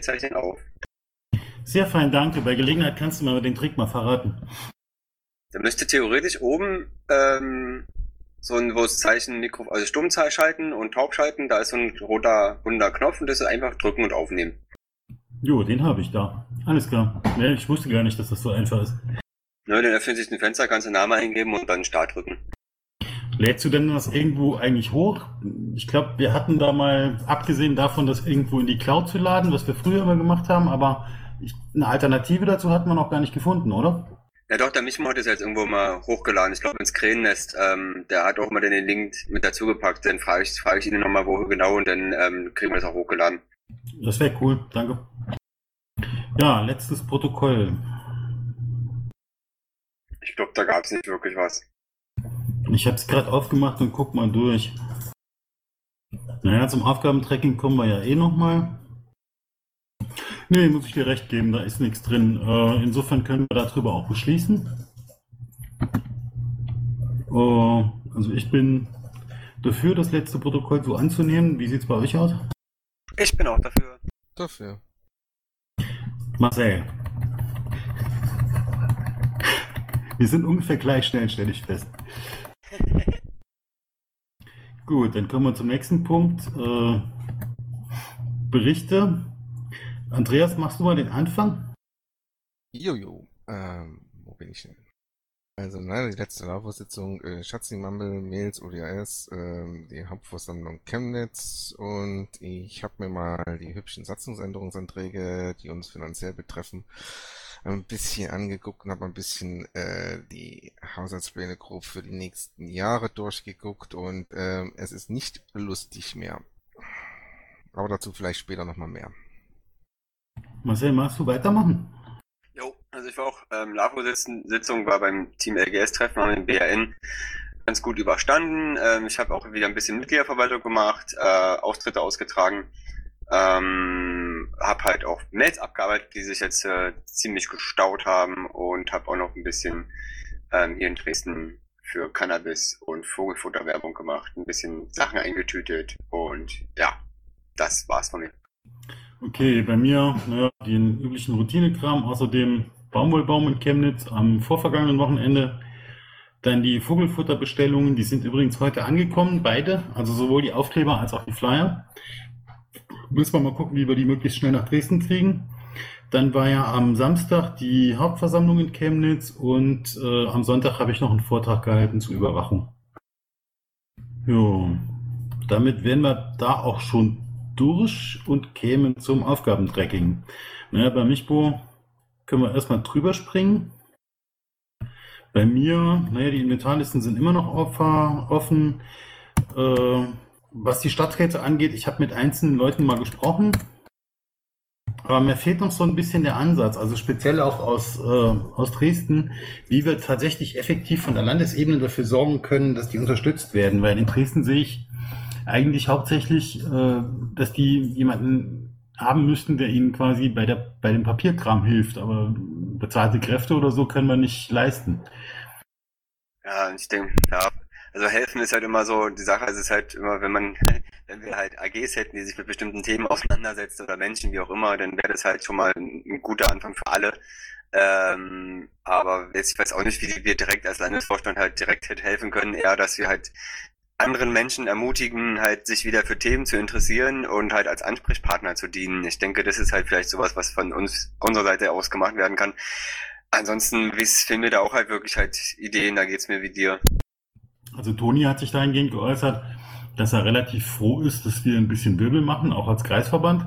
2, 1. Wir zeichnen auf. Sehr fein, danke. Bei Gelegenheit kannst du mir den Trick mal verraten. Da müsste theoretisch oben ähm, so ein, wo es Zeichen Mikro, also Stummzahl schalten und taub schalten, da ist so ein roter, runder Knopf und das ist einfach drücken und aufnehmen. Jo, den habe ich da. Alles klar. Nee, ich wusste gar nicht, dass das so einfach ist. Ne, dann öffnet sich ein Fenster, kannst du Namen eingeben und dann Start drücken. Lädst du denn das irgendwo eigentlich hoch? Ich glaube, wir hatten da mal, abgesehen davon, das irgendwo in die Cloud zu laden, was wir früher immer gemacht haben, aber ich, eine Alternative dazu hat man noch gar nicht gefunden, oder? Ja doch, der Michmo hat es jetzt irgendwo mal hochgeladen. Ich glaube ins Krähennest. Ähm, der hat auch mal den Link mit dazu gepackt. Dann frage ich, frage ich ihn nochmal, wo genau und dann ähm, kriegen wir das auch hochgeladen. Das wäre cool, danke. Ja, letztes Protokoll. Ich glaube, da gab es nicht wirklich was. Ich habe es gerade aufgemacht und guck mal durch. Naja, zum Aufgabentracking kommen wir ja eh nochmal. Nee, muss ich dir recht geben, da ist nichts drin. Äh, insofern können wir darüber auch beschließen. Äh, also ich bin dafür, das letzte Protokoll so anzunehmen. Wie sieht es bei euch aus? Ich bin auch dafür. Dafür. Marcel. Wir sind ungefähr gleich schnell, stelle ich fest. Gut, dann kommen wir zum nächsten Punkt. Äh, Berichte. Andreas, machst du mal den Anfang? Jojo. Ähm, wo bin ich denn? Also, nein, die letzte LAVO-Sitzung, äh, Schatzi Mumble, Mails, ODAS, ähm, die Hauptversammlung Chemnitz und ich habe mir mal die hübschen Satzungsänderungsanträge, die uns finanziell betreffen, ein bisschen angeguckt und habe ein bisschen äh, die Haushaltspläne grob für die nächsten Jahre durchgeguckt und ähm, es ist nicht lustig mehr. Aber dazu vielleicht später nochmal mehr. Marcel, magst du weitermachen? Jo, also ich war auch, ähm, LAVO-Sitzung war beim Team LGS-Treffen am BRN ganz gut überstanden. Ähm, ich habe auch wieder ein bisschen Mitgliederverwaltung gemacht, äh, Austritte ausgetragen. Ähm, habe halt auch Mails abgearbeitet, die sich jetzt äh, ziemlich gestaut haben und habe auch noch ein bisschen ähm, hier in Dresden für Cannabis und Vogelfutterwerbung gemacht, ein bisschen Sachen eingetütet und ja, das war's von mir. Okay, bei mir naja, den üblichen Routinekram, außerdem Baumwollbaum in Chemnitz am vorvergangenen Wochenende. Dann die Vogelfutterbestellungen, die sind übrigens heute angekommen, beide, also sowohl die Aufkleber als auch die Flyer. Müssen wir mal gucken, wie wir die möglichst schnell nach Dresden kriegen. Dann war ja am Samstag die Hauptversammlung in Chemnitz und äh, am Sonntag habe ich noch einen Vortrag gehalten zur Überwachung. Jo, damit wären wir da auch schon durch und kämen zum Aufgabentracking. Naja, bei Michbo können wir erstmal drüber springen. Bei mir, naja, die Inventarlisten sind immer noch offen. Äh, was die Stadträte angeht, ich habe mit einzelnen Leuten mal gesprochen. Aber mir fehlt noch so ein bisschen der Ansatz, also speziell auch aus, äh, aus Dresden, wie wir tatsächlich effektiv von der Landesebene dafür sorgen können, dass die unterstützt werden. Weil in Dresden sehe ich eigentlich hauptsächlich, äh, dass die jemanden haben müssten, der ihnen quasi bei, der, bei dem Papierkram hilft. Aber bezahlte Kräfte oder so können wir nicht leisten. Ja, ich denke, ja, also helfen ist halt immer so, die Sache ist es halt immer, wenn man, wenn wir halt AGs hätten, die sich mit bestimmten Themen auseinandersetzen oder Menschen, wie auch immer, dann wäre das halt schon mal ein, guter Anfang für alle. Ähm, aber jetzt, ich weiß auch nicht, wie wir direkt als Landesvorstand halt direkt hätte helfen können, eher, dass wir halt anderen Menschen ermutigen, halt sich wieder für Themen zu interessieren und halt als Ansprechpartner zu dienen. Ich denke, das ist halt vielleicht sowas, was von uns, unserer Seite aus gemacht werden kann. Ansonsten fehlen mir da auch halt wirklich halt Ideen, da geht's mir wie dir. Also Toni hat sich dahingehend geäußert, dass er relativ froh ist, dass wir ein bisschen Wirbel machen, auch als Kreisverband,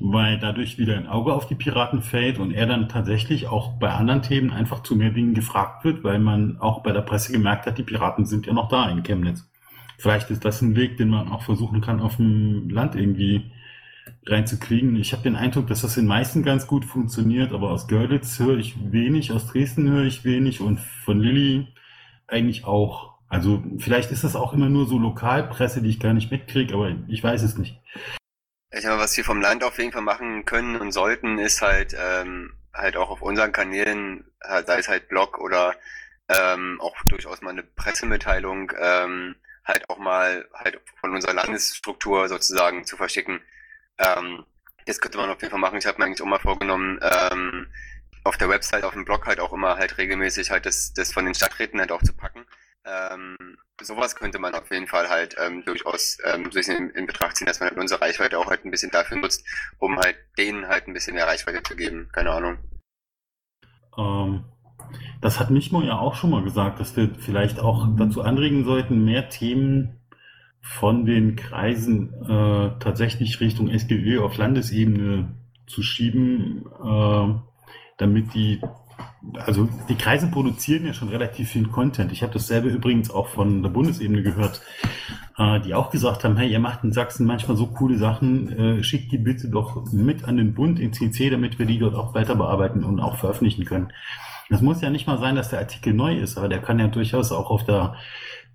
weil dadurch wieder ein Auge auf die Piraten fällt und er dann tatsächlich auch bei anderen Themen einfach zu mehr Dingen gefragt wird, weil man auch bei der Presse gemerkt hat, die Piraten sind ja noch da in Chemnitz. Vielleicht ist das ein Weg, den man auch versuchen kann, auf dem Land irgendwie reinzukriegen. Ich habe den Eindruck, dass das in meisten ganz gut funktioniert, aber aus Görlitz höre ich wenig, aus Dresden höre ich wenig und von Lilly eigentlich auch. Also vielleicht ist das auch immer nur so Lokalpresse, die ich gar nicht mitkriege, aber ich weiß es nicht. Ich glaube, was wir vom Land auf jeden Fall machen können und sollten, ist halt ähm, halt auch auf unseren Kanälen, sei es halt Blog oder ähm, auch durchaus mal eine Pressemitteilung, ähm, halt auch mal halt von unserer Landesstruktur sozusagen zu verschicken. Ähm, das könnte man auf jeden Fall machen. Ich habe mir eigentlich auch mal vorgenommen, ähm, auf der Website, auf dem Blog halt auch immer halt regelmäßig halt das, das von den Stadträten halt auch zu packen. Ähm, sowas könnte man auf jeden Fall halt ähm, durchaus ähm, in, in Betracht ziehen, dass man halt unsere Reichweite auch halt ein bisschen dafür nutzt, um halt denen halt ein bisschen mehr Reichweite zu geben. Keine Ahnung. Ähm, das hat Michmo ja auch schon mal gesagt, dass wir vielleicht auch dazu anregen sollten, mehr Themen von den Kreisen äh, tatsächlich Richtung SGÖ auf Landesebene zu schieben, äh, damit die also die Kreise produzieren ja schon relativ viel Content. Ich habe dasselbe übrigens auch von der Bundesebene gehört, äh, die auch gesagt haben, hey, ihr macht in Sachsen manchmal so coole Sachen, äh, schickt die bitte doch mit an den Bund in CC, damit wir die dort auch weiter bearbeiten und auch veröffentlichen können. Das muss ja nicht mal sein, dass der Artikel neu ist, aber der kann ja durchaus auch auf der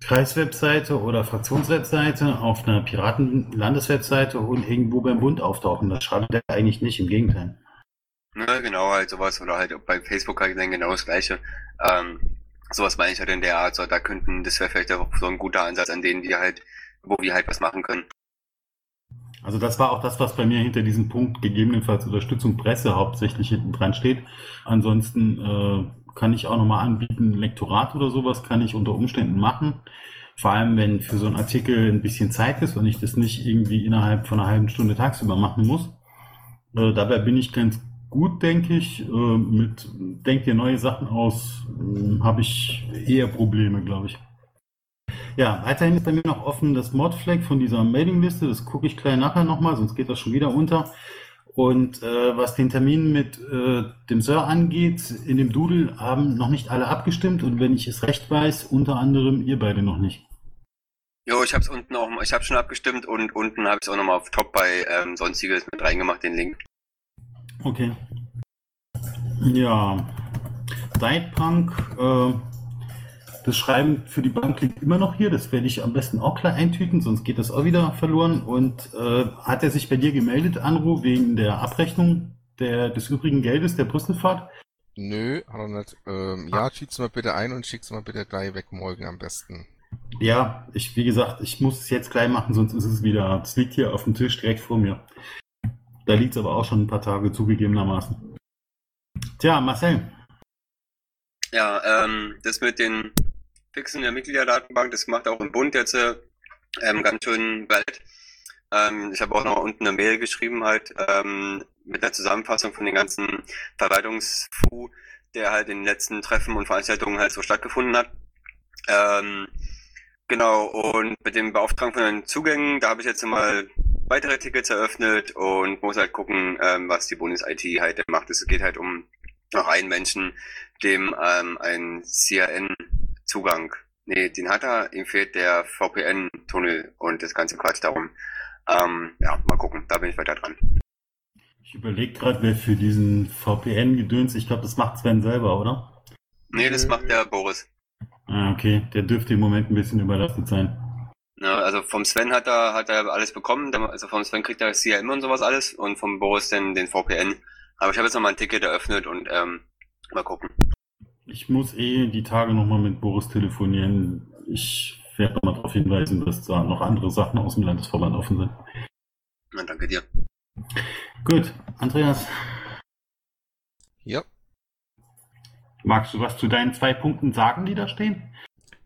Kreiswebseite oder Fraktionswebseite, auf einer Piratenlandeswebseite und irgendwo beim Bund auftauchen. Das schadet ja eigentlich nicht, im Gegenteil. Ne, genau, halt sowas. Oder halt bei Facebook halt dann genau das Gleiche. Ähm, sowas meine ich halt in der Art. So, da könnten, das wäre vielleicht auch so ein guter Ansatz, an denen wir halt, wo wir halt was machen können. Also das war auch das, was bei mir hinter diesem Punkt gegebenenfalls Unterstützung Presse hauptsächlich hinten dran steht. Ansonsten äh, kann ich auch nochmal anbieten, Lektorat oder sowas kann ich unter Umständen machen. Vor allem, wenn für so einen Artikel ein bisschen Zeit ist und ich das nicht irgendwie innerhalb von einer halben Stunde tagsüber machen muss. Äh, dabei bin ich ganz gut, denke ich. Äh, mit Denk dir neue Sachen aus, äh, habe ich eher Probleme, glaube ich. Ja, weiterhin ist bei mir noch offen das Modflag von dieser Mailingliste. Das gucke ich gleich nachher nochmal, sonst geht das schon wieder unter. Und äh, was den Termin mit äh, dem Sir angeht, in dem Doodle haben noch nicht alle abgestimmt und wenn ich es recht weiß, unter anderem ihr beide noch nicht. Jo, ich habe es unten auch, ich habe schon abgestimmt und unten habe ich es auch nochmal auf Top bei ähm, Sonstiges mit reingemacht, den Link. Okay. Ja. Sidepunk, äh, das Schreiben für die Bank liegt immer noch hier. Das werde ich am besten auch klar eintüten, sonst geht das auch wieder verloren. Und äh, hat er sich bei dir gemeldet, Anru, wegen der Abrechnung der, des übrigen Geldes der Brüsselfahrt? Nö, hat er nicht. Ähm, ja, schick's mal bitte ein und schick's mal bitte gleich weg morgen am besten. Ja, ich, wie gesagt, ich muss es jetzt gleich machen, sonst ist es wieder, es liegt hier auf dem Tisch direkt vor mir. Da liegt es aber auch schon ein paar Tage zugegebenermaßen. Tja, Marcel. Ja, ähm, das mit den Fixen der Mitgliederdatenbank, das macht auch im Bund jetzt ähm, ganz schön bald. Ähm, ich habe auch noch unten eine Mail geschrieben, halt ähm, mit der Zusammenfassung von den ganzen Verwaltungsfu, der halt in den letzten Treffen und Veranstaltungen halt so stattgefunden hat. Ähm, genau, und mit dem Beauftragen von den Zugängen, da habe ich jetzt mal weitere Tickets eröffnet und muss halt gucken, ähm, was die Bundes-IT halt macht. Es geht halt um noch einen Menschen, dem ähm, ein CRN-Zugang, nee, den hat er, ihm fehlt der VPN-Tunnel und das ganze Quatsch darum. Ähm, ja, mal gucken, da bin ich weiter dran. Ich überlege gerade, wer für diesen VPN-Gedöns, ich glaube, das macht Sven selber, oder? Nee, das macht der Boris. Ah, okay, der dürfte im Moment ein bisschen überlastet sein. Ja, also vom Sven hat er, hat er alles bekommen. Also vom Sven kriegt er CRM und sowas alles und vom Boris dann den VPN. Aber ich habe jetzt noch mal ein Ticket eröffnet und ähm, mal gucken. Ich muss eh die Tage noch mal mit Boris telefonieren. Ich werde mal darauf hinweisen, dass da noch andere Sachen aus dem Landesverband offen sind. Na, danke dir. Gut, Andreas. Ja. Magst du was zu deinen zwei Punkten sagen, die da stehen?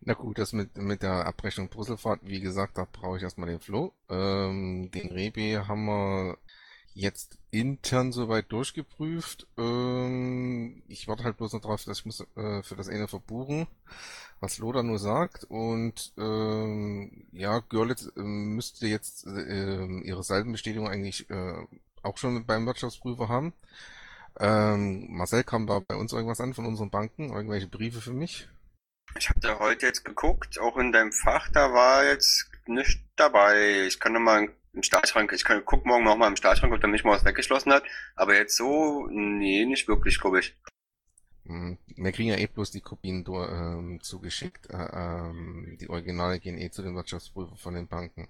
Na gut, das mit, mit der Abrechnung Brüsselfahrt, wie gesagt, da brauche ich erstmal den Flo. Ähm, den Rebi haben wir jetzt intern soweit durchgeprüft. Ähm, ich warte halt bloß noch drauf, dass ich muss äh, für das eine verbuchen, was Loda nur sagt. Und ähm, ja, Görlitz äh, müsste jetzt äh, ihre Seitenbestätigung eigentlich äh, auch schon beim Wirtschaftsprüfer haben. Ähm, Marcel kam da bei uns irgendwas an von unseren Banken, irgendwelche Briefe für mich. Ich habe da heute jetzt geguckt, auch in deinem Fach, da war jetzt nicht dabei. Ich kann noch mal im Stahlschrank, ich kann gucken morgen noch mal im Stahlschrank, ob der mich mal was weggeschlossen hat. Aber jetzt so, nee, nicht wirklich, glaube ich. Hm, wir kriegen ja eh bloß die Kopien ähm, zugeschickt. Äh, ähm, die Originale gehen eh zu den Wirtschaftsprüfern von den Banken.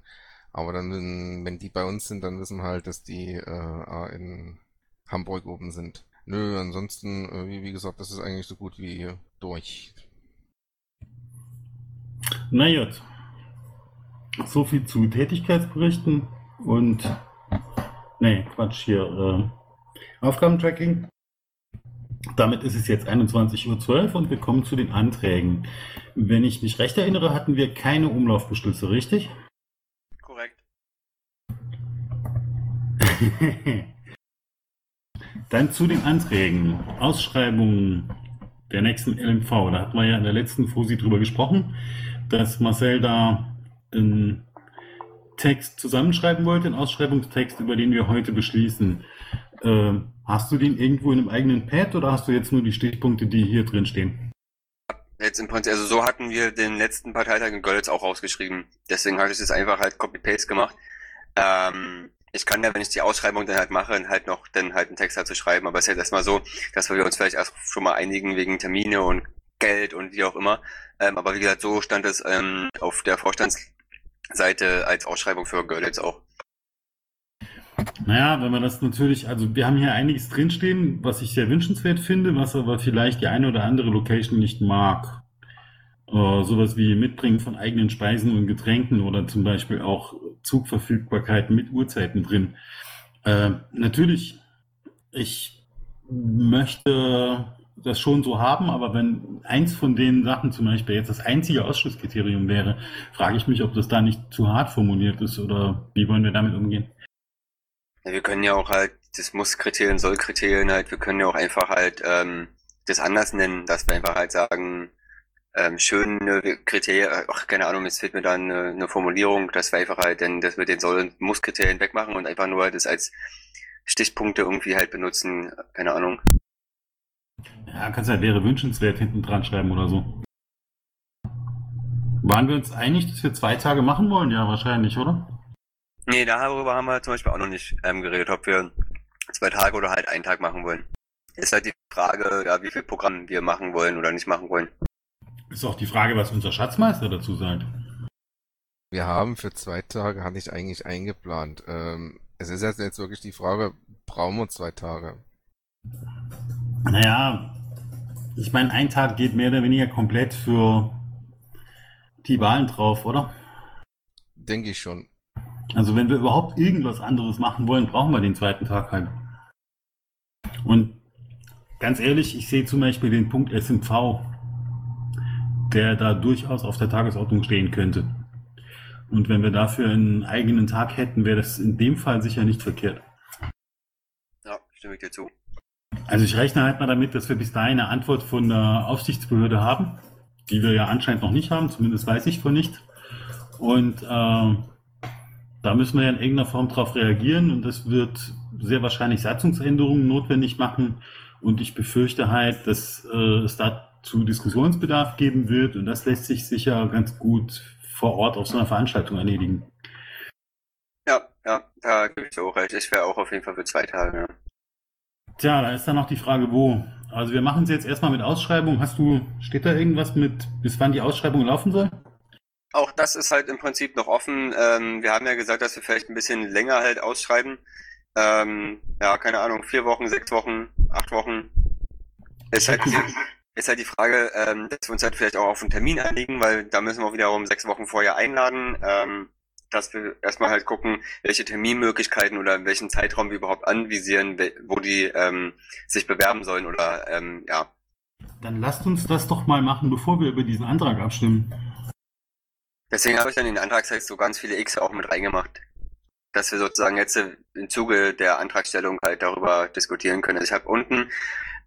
Aber dann, wenn die bei uns sind, dann wissen wir halt, dass die äh, in Hamburg oben sind. Nö, ansonsten, äh, wie, wie gesagt, das ist eigentlich so gut wie durch. Na gut. so viel zu Tätigkeitsberichten und nee, Quatsch hier, äh, Aufgabentracking. Damit ist es jetzt 21.12 Uhr und wir kommen zu den Anträgen. Wenn ich mich recht erinnere, hatten wir keine Umlaufbeschlüsse, richtig? Korrekt. Dann zu den Anträgen. Ausschreibungen der nächsten LMV. Da hatten wir ja in der letzten Fosi drüber gesprochen, dass Marcel da einen Text zusammenschreiben wollte, einen Ausschreibungstext, über den wir heute beschließen. Äh, hast du den irgendwo in einem eigenen Pad oder hast du jetzt nur die Stichpunkte, die hier drin stehen? Jetzt im Prinzip, also so hatten wir den letzten Parteitag in Görlitz auch rausgeschrieben. Deswegen habe ich es einfach halt Copy-Paste gemacht. Ähm, ich kann ja, wenn ich die Ausschreibung dann halt mache, halt noch dann halt einen Text dazu schreiben. Aber es ist jetzt erstmal so, dass wir uns vielleicht erst schon mal einigen wegen Termine und Geld und wie auch immer. Ähm, aber wie gesagt, so stand es ähm, auf der Vorstandsseite als Ausschreibung für Görlitz auch. Naja, wenn man das natürlich, also wir haben hier einiges drinstehen, was ich sehr wünschenswert finde, was aber vielleicht die eine oder andere Location nicht mag. Äh, sowas wie Mitbringen von eigenen Speisen und Getränken oder zum Beispiel auch Zugverfügbarkeiten mit Uhrzeiten drin. Äh, natürlich, ich möchte das schon so haben, aber wenn eins von den Sachen zum Beispiel jetzt das einzige Ausschlusskriterium wäre, frage ich mich, ob das da nicht zu hart formuliert ist oder wie wollen wir damit umgehen? Ja, wir können ja auch halt das Muss-Kriterien, Soll-Kriterien halt, wir können ja auch einfach halt ähm, das anders nennen, dass wir einfach halt sagen, ähm, schöne Kriterien, ach, keine Ahnung, jetzt fehlt mir da eine, eine Formulierung, dass wir einfach halt denn, dass wir den Soll- und Muss-Kriterien wegmachen und einfach nur das als Stichpunkte irgendwie halt benutzen, keine Ahnung. Ja, kannst ja wäre wünschenswert hinten dran schreiben oder so. Waren wir uns einig, dass wir zwei Tage machen wollen? Ja, wahrscheinlich, oder? Nee, darüber haben wir zum Beispiel auch noch nicht ähm, geredet, ob wir zwei Tage oder halt einen Tag machen wollen. Ist halt die Frage, ja, wie viel Programm wir machen wollen oder nicht machen wollen. Ist auch die Frage, was unser Schatzmeister dazu sagt. Wir haben für zwei Tage, hatte ich eigentlich eingeplant. Ähm, es ist jetzt, jetzt wirklich die Frage, brauchen wir zwei Tage? Naja, ich meine, ein Tag geht mehr oder weniger komplett für die Wahlen drauf, oder? Denke ich schon. Also wenn wir überhaupt irgendwas anderes machen wollen, brauchen wir den zweiten Tag halt. Und ganz ehrlich, ich sehe zum Beispiel den Punkt SMV, der da durchaus auf der Tagesordnung stehen könnte. Und wenn wir dafür einen eigenen Tag hätten, wäre das in dem Fall sicher nicht verkehrt. Ja, stimme ich dir zu. Also ich rechne halt mal damit, dass wir bis dahin eine Antwort von der Aufsichtsbehörde haben, die wir ja anscheinend noch nicht haben, zumindest weiß ich von nicht. Und äh, da müssen wir ja in irgendeiner Form darauf reagieren und das wird sehr wahrscheinlich Satzungsänderungen notwendig machen. Und ich befürchte halt, dass äh, es dazu Diskussionsbedarf geben wird und das lässt sich sicher ganz gut vor Ort auf so einer Veranstaltung erledigen. Ja, ja, da gebe ich auch recht. Ich wäre auch auf jeden Fall für zwei Tage. Ja. Tja, da ist dann noch die Frage, wo. Also wir machen es jetzt erstmal mit Ausschreibung. Hast du, steht da irgendwas mit, bis wann die Ausschreibung laufen soll? Auch das ist halt im Prinzip noch offen. Ähm, wir haben ja gesagt, dass wir vielleicht ein bisschen länger halt ausschreiben. Ähm, ja, keine Ahnung, vier Wochen, sechs Wochen, acht Wochen. Ist halt, ist halt die Frage, ähm, dass wir uns halt vielleicht auch auf einen Termin einigen, weil da müssen wir wiederum sechs Wochen vorher einladen. Ähm, dass wir erstmal halt gucken, welche Terminmöglichkeiten oder in welchen Zeitraum wir überhaupt anvisieren, wo die ähm, sich bewerben sollen oder ähm, ja. Dann lasst uns das doch mal machen, bevor wir über diesen Antrag abstimmen. Deswegen habe ich dann in den Antragstext so ganz viele X auch mit reingemacht. Dass wir sozusagen jetzt im Zuge der Antragstellung halt darüber diskutieren können. Also ich habe unten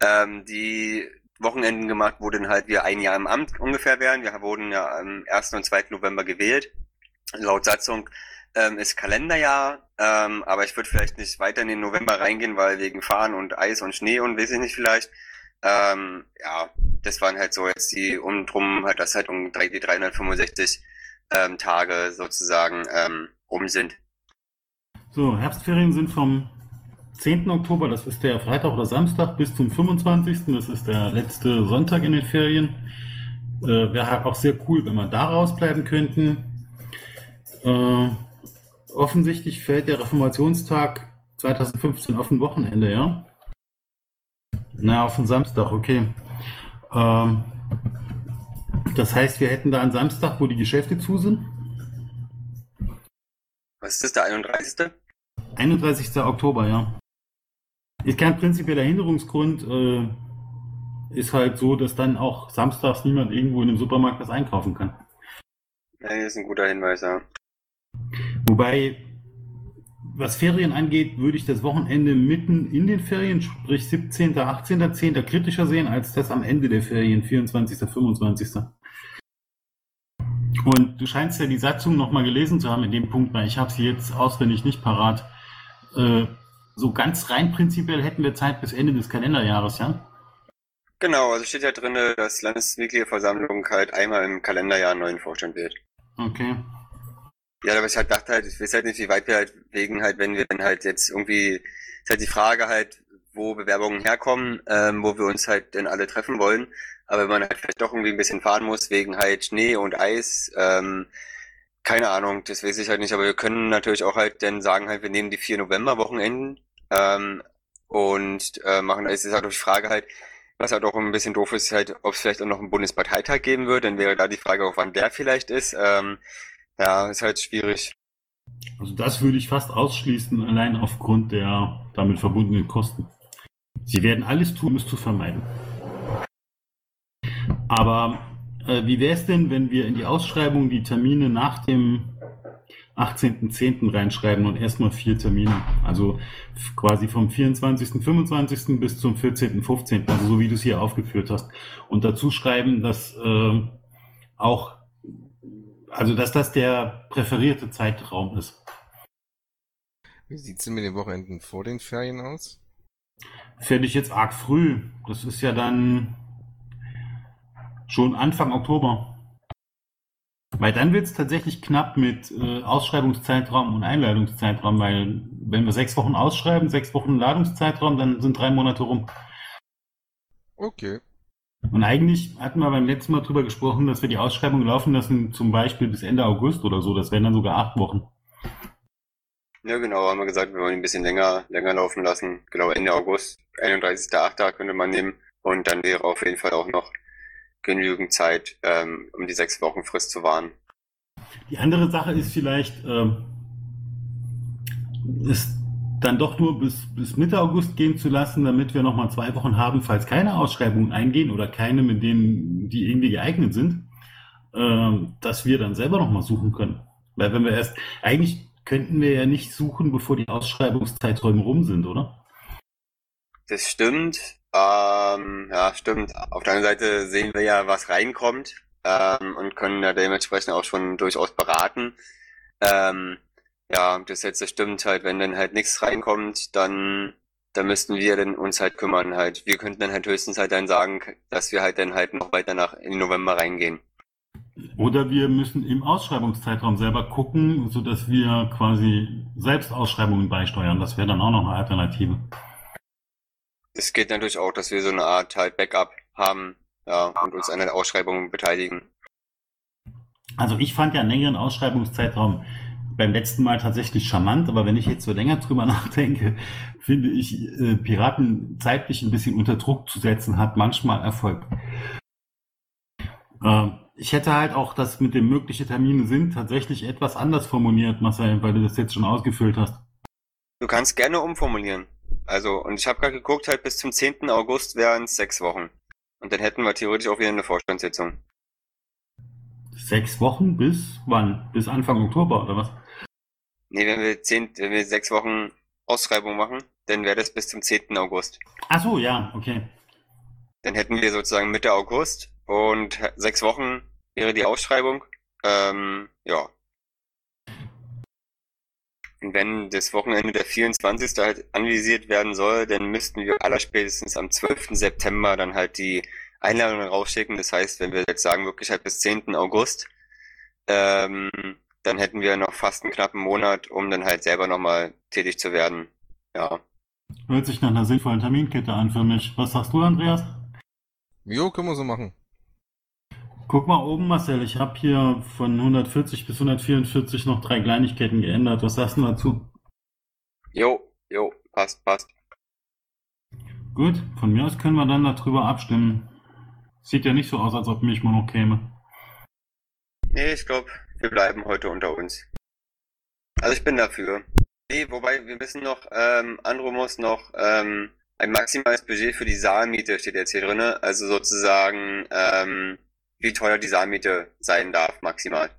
ähm, die Wochenenden gemacht, wo dann halt wir ein Jahr im Amt ungefähr wären. Wir wurden ja am 1. und 2. November gewählt laut Satzung ähm, ist Kalenderjahr, ähm, aber ich würde vielleicht nicht weiter in den November reingehen, weil wegen Fahren und Eis und Schnee und weiß ich nicht vielleicht. Ähm, ja, das waren halt so jetzt die um drum halt das halt um die 365 ähm, Tage sozusagen ähm, um sind. So, Herbstferien sind vom 10. Oktober, das ist der Freitag oder Samstag, bis zum 25. Das ist der letzte Sonntag in den Ferien. Äh, Wäre halt auch sehr cool, wenn wir da rausbleiben könnten. Äh, offensichtlich fällt der Reformationstag 2015 auf ein Wochenende, ja? Na, auf den Samstag, okay. Ähm, das heißt, wir hätten da einen Samstag, wo die Geschäfte zu sind? Was ist das, der 31.? 31. Oktober, ja. Ist kein prinzipieller Hinderungsgrund, äh, ist halt so, dass dann auch samstags niemand irgendwo in einem Supermarkt was einkaufen kann. Ja, das ist ein guter Hinweis, ja. Wobei, was Ferien angeht, würde ich das Wochenende mitten in den Ferien, sprich 17., 18., 10. kritischer sehen, als das am Ende der Ferien, 24., 25. Und du scheinst ja die Satzung nochmal gelesen zu haben in dem Punkt, weil ich habe sie jetzt auswendig nicht parat. Äh, so ganz rein prinzipiell hätten wir Zeit bis Ende des Kalenderjahres, ja? Genau, also steht ja drin, dass Landesmitgliederversammlung halt einmal im Kalenderjahr einen neuen Vorstand wählt. Okay. Ja, aber ich halt dachte halt, ich weiß halt nicht, wie weit wir halt wegen halt, wenn wir dann halt jetzt irgendwie, ist halt die Frage halt, wo Bewerbungen herkommen, ähm, wo wir uns halt dann alle treffen wollen. Aber wenn man halt vielleicht doch irgendwie ein bisschen fahren muss, wegen halt Schnee und Eis, ähm, keine Ahnung, das weiß ich halt nicht, aber wir können natürlich auch halt dann sagen halt, wir nehmen die vier November-Wochenenden ähm, und äh, machen, es ist halt auch die Frage halt, was halt auch ein bisschen doof ist, halt, ob es vielleicht auch noch einen Bundesparteitag geben wird, dann wäre da die Frage auch, wann der vielleicht ist. Ähm, ja, ist halt schwierig. Also das würde ich fast ausschließen, allein aufgrund der damit verbundenen Kosten. Sie werden alles tun, um es zu vermeiden. Aber äh, wie wäre es denn, wenn wir in die Ausschreibung die Termine nach dem 18.10. reinschreiben und erstmal vier Termine. Also quasi vom 24., 25. bis zum 14., 15., also so wie du es hier aufgeführt hast. Und dazu schreiben, dass äh, auch, also dass das der präferierte Zeitraum ist. Wie sieht es denn mit den Wochenenden vor den Ferien aus? Fände ich jetzt arg früh. Das ist ja dann schon Anfang Oktober. Weil dann wird es tatsächlich knapp mit äh, Ausschreibungszeitraum und Einladungszeitraum, weil wenn wir sechs Wochen ausschreiben, sechs Wochen Ladungszeitraum, dann sind drei Monate rum. Okay. Und eigentlich hatten wir beim letzten Mal drüber gesprochen, dass wir die Ausschreibung laufen lassen, zum Beispiel bis Ende August oder so. Das wären dann sogar acht Wochen. Ja, genau, haben wir gesagt, wir wollen ein bisschen länger, länger laufen lassen. Genau, Ende August, 31.8. könnte man nehmen. Und dann wäre auf jeden Fall auch noch genügend Zeit, ähm, um die sechs Wochen Frist zu wahren. Die andere Sache ist vielleicht, ähm, es dann doch nur bis, bis Mitte August gehen zu lassen, damit wir nochmal zwei Wochen haben, falls keine Ausschreibungen eingehen oder keine, mit denen die irgendwie geeignet sind, äh, dass wir dann selber nochmal suchen können. Weil wenn wir erst, eigentlich könnten wir ja nicht suchen, bevor die Ausschreibungszeiträume rum sind, oder? Das stimmt. Ähm, ja, stimmt. Auf der anderen Seite sehen wir ja, was reinkommt ähm, und können da dementsprechend auch schon durchaus beraten. Ähm, ja, das jetzt das stimmt halt, wenn dann halt nichts reinkommt, dann dann müssten wir dann uns halt kümmern halt. Wir könnten dann halt höchstens halt dann sagen, dass wir halt dann halt noch weiter nach in den November reingehen. Oder wir müssen im Ausschreibungszeitraum selber gucken, so dass wir quasi selbst Ausschreibungen beisteuern. Das wäre dann auch noch eine Alternative. Es geht natürlich auch, dass wir so eine Art halt Backup haben ja, und uns an den Ausschreibungen beteiligen. Also ich fand ja einen längeren Ausschreibungszeitraum beim letzten Mal tatsächlich charmant, aber wenn ich jetzt so länger drüber nachdenke, finde ich, äh, Piraten zeitlich ein bisschen unter Druck zu setzen, hat manchmal Erfolg. Äh, ich hätte halt auch das mit dem mögliche Termine sind tatsächlich etwas anders formuliert, Marcel, weil du das jetzt schon ausgefüllt hast. Du kannst gerne umformulieren. Also, und ich habe gerade geguckt, halt bis zum 10. August wären es sechs Wochen. Und dann hätten wir theoretisch auch wieder eine Vorstandssitzung. Sechs Wochen bis wann? Bis Anfang Oktober oder was? Nee, wenn wir, zehn, wenn wir sechs Wochen Ausschreibung machen, dann wäre das bis zum 10. August. Ach so, ja, okay. Dann hätten wir sozusagen Mitte August und sechs Wochen wäre die Ausschreibung. Ähm, ja, und wenn das Wochenende der 24. halt anvisiert werden soll, dann müssten wir allerspätestens am 12. September dann halt die Einladung rausschicken. Das heißt, wenn wir jetzt sagen, wirklich halt bis 10. August, ähm, dann hätten wir noch fast einen knappen Monat, um dann halt selber nochmal tätig zu werden. Ja. Hört sich nach einer sinnvollen Terminkette an für mich. Was sagst du, Andreas? Jo, können wir so machen. Guck mal oben, Marcel, ich habe hier von 140 bis 144 noch drei Kleinigkeiten geändert. Was sagst du dazu? Jo, jo, passt, passt. Gut, von mir aus können wir dann darüber abstimmen. Sieht ja nicht so aus, als ob mich mal noch käme. Nee, ich glaube, wir bleiben heute unter uns. Also ich bin dafür. Nee, wobei wir müssen noch, ähm, Andro muss noch ähm, ein maximales Budget für die Saalmiete steht jetzt hier drinne. Also sozusagen, ähm, wie teuer die Saalmiete sein darf, maximal.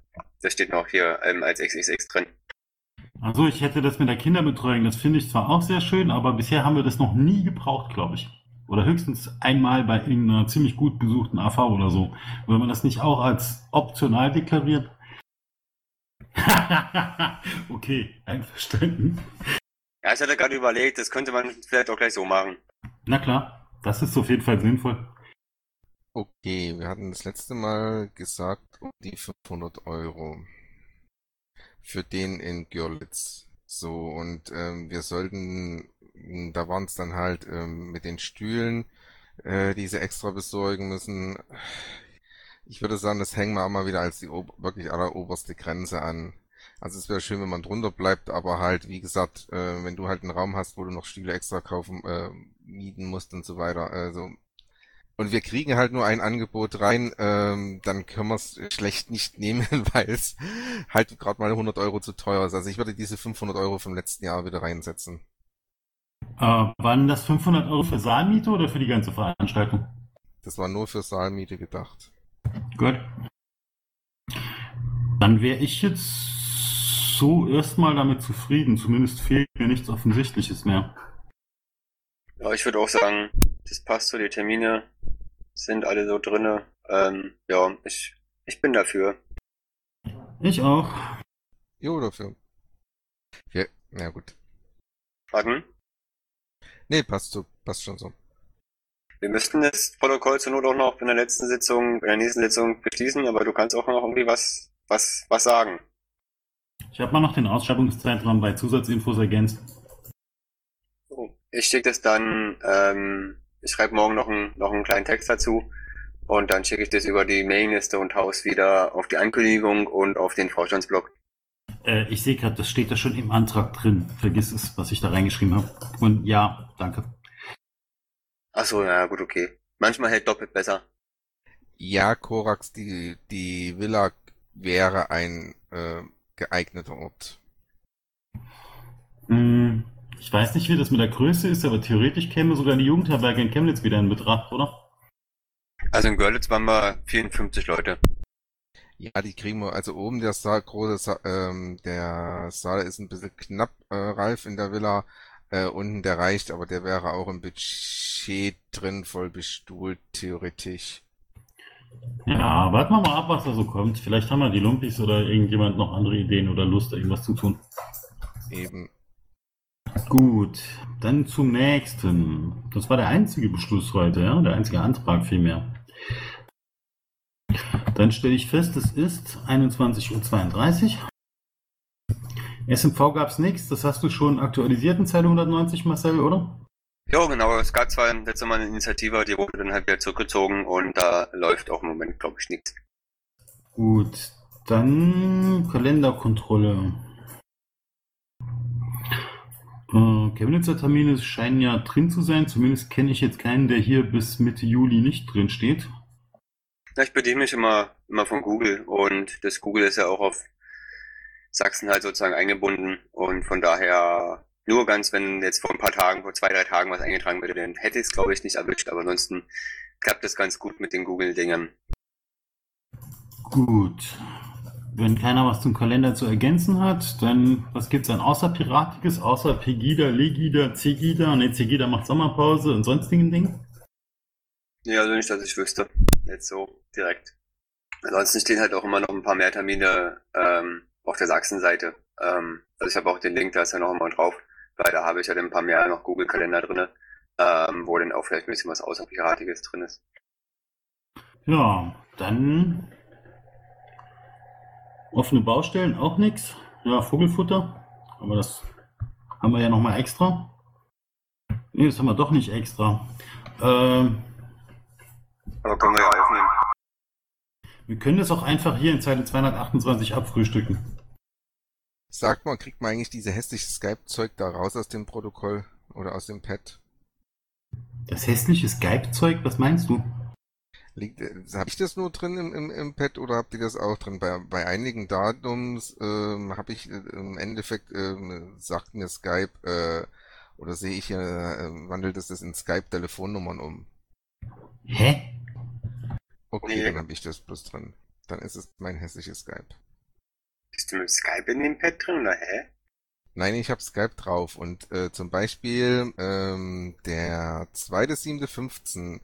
Das steht noch hier ähm, als XXX drin. Also ich hätte das mit der Kinderbetreuung, das finde ich zwar auch sehr schön, aber bisher haben wir das noch nie gebraucht, glaube ich. Oder höchstens einmal bei irgendeiner ziemlich gut besuchten AV oder so. Wenn man das nicht auch als optional deklariert. okay, einverstanden. Ja, ich hatte gerade überlegt, das könnte man vielleicht auch gleich so machen. Na klar, das ist auf jeden Fall sinnvoll. Okay, wir hatten das letzte Mal gesagt, um die 500 Euro für den in Görlitz. So, und ähm, wir sollten, da waren es dann halt ähm, mit den Stühlen, äh, die sie extra besorgen müssen. Ich würde sagen, das hängen wir auch mal wieder als die wirklich alleroberste Grenze an. Also es wäre schön, wenn man drunter bleibt, aber halt, wie gesagt, äh, wenn du halt einen Raum hast, wo du noch Stühle extra kaufen, äh, mieten musst und so weiter, also und wir kriegen halt nur ein Angebot rein, ähm, dann können wir es schlecht nicht nehmen, weil es halt gerade mal 100 Euro zu teuer ist. Also ich würde diese 500 Euro vom letzten Jahr wieder reinsetzen. Äh, waren das 500 Euro für Saalmiete oder für die ganze Veranstaltung? Das war nur für Saalmiete gedacht. Gut. Dann wäre ich jetzt so erstmal damit zufrieden. Zumindest fehlt mir nichts Offensichtliches mehr. Ja, ich würde auch sagen, das passt so, die Termine sind alle so drinne. Ähm, ja, ich, ich bin dafür. Ich auch. Jo, dafür. Ja, na gut. Warten. Nee, passt so, passt schon so. Wir müssten das Protokoll zur Not auch noch in der letzten Sitzung, in der nächsten Sitzung beschließen, aber du kannst auch noch irgendwie was, was, was sagen. Ich habe mal noch den Ausschreibungszeitraum bei Zusatzinfos ergänzt. Ich schicke das dann, ähm, ich schreibe morgen noch, ein, noch einen kleinen Text dazu und dann schicke ich das über die Mailingliste und haus wieder auf die Ankündigung und auf den Vorstandsblog. Äh, ich sehe gerade, das steht da schon im Antrag drin. Vergiss es, was ich da reingeschrieben habe. Und ja, danke. Ach so, ja, gut, okay. Manchmal hält doppelt besser. Ja, Korax, die, die Villa wäre ein äh, geeigneter Ort. Hm, ich weiß nicht, wie das mit der Größe ist, aber theoretisch käme sogar die Jugendherberge in Chemnitz wieder in Betracht, oder? Also in Görlitz waren wir 54 Leute. Ja, die kriegen wir, also oben der Saal, große Saal, ähm, der Saal ist ein bisschen knapp, äh, Ralf, in der Villa. Äh, unten der reicht, aber der wäre auch im Budget drin, voll bestuhlt, theoretisch. Ja, warten wir mal ab, was da so kommt. Vielleicht haben wir die Lumpis oder irgendjemand noch andere Ideen oder Lust, irgendwas zu tun. Eben. Gut, dann zum nächsten. Das war der einzige Beschluss heute, ja? Der einzige Antrag vielmehr. Dann stelle ich fest, es ist 21.32 Uhr. SMV gab es nichts, das hast du schon aktualisiert in Zeile 190, Marcel, oder? Ja, genau. Es gab zwar letzte Mal eine Initiative, die wurde dann halt wieder zurückgezogen und da läuft auch im Moment, glaube ich, nichts. Gut, dann Kalenderkontrolle. Äh, Chemnitzer Termine scheinen ja drin zu sein. Zumindest kenne ich jetzt keinen, der hier bis Mitte Juli nicht drin steht. Ja, ich bediene mich immer, immer von Google und das Google ist ja auch auf Sachsen halt sozusagen eingebunden und von daher nur ganz, wenn jetzt vor ein paar Tagen, vor zwei, drei Tagen was eingetragen würde, dann hätte ich es glaube ich nicht erwischt, aber ansonsten klappt es ganz gut mit den Google-Dingern. Gut. Wenn keiner was zum Kalender zu ergänzen hat, dann was gibt's dann außer Piratiges, außer Pegida, Legida, Cegida? Ne, Cegida macht Sommerpause und sonstigen Dingen? Ja, also nicht, dass ich wüsste. Jetzt so direkt. Ansonsten stehen halt auch immer noch ein paar mehr Termine ähm, auf der Sachsen-Seite. Ähm, also ich habe auch den Link, da ist ja noch immer drauf, weil da habe ich ja halt ein paar mehr noch Google-Kalender drinne, ähm, wo dann auch vielleicht ein bisschen was Außerpiratiges drin ist. Ja, dann offene Baustellen auch nichts. Ja, Vogelfutter, aber das haben wir ja nochmal extra. Nee, das haben wir doch nicht extra. Ähm, aber können wir ja aufnehmen. Wir können das auch einfach hier in Zeile 228 abfrühstücken. Sagt mal, kriegt man eigentlich diese hässliche Skype-Zeug da raus aus dem Protokoll oder aus dem Pad? Das hässliche Skype-Zeug, was meinst du? Liegt, äh, habe ich das nur drin im, im, im Pad oder habt ihr das auch drin? Bei, bei einigen Datums ähm, habe ich äh, im Endeffekt, ähm, sagt mir Skype, äh, oder sehe ich hier, äh, wandelt es das in Skype-Telefonnummern um. Hä? Okay, Nee. dann habe ich das bloß drin. Dann ist es mein hässliches Skype. Bist du mit Skype in dem Pad drin, oder hä? Nein, ich habe Skype drauf und äh, zum Beispiel ähm, der zweite siebte 15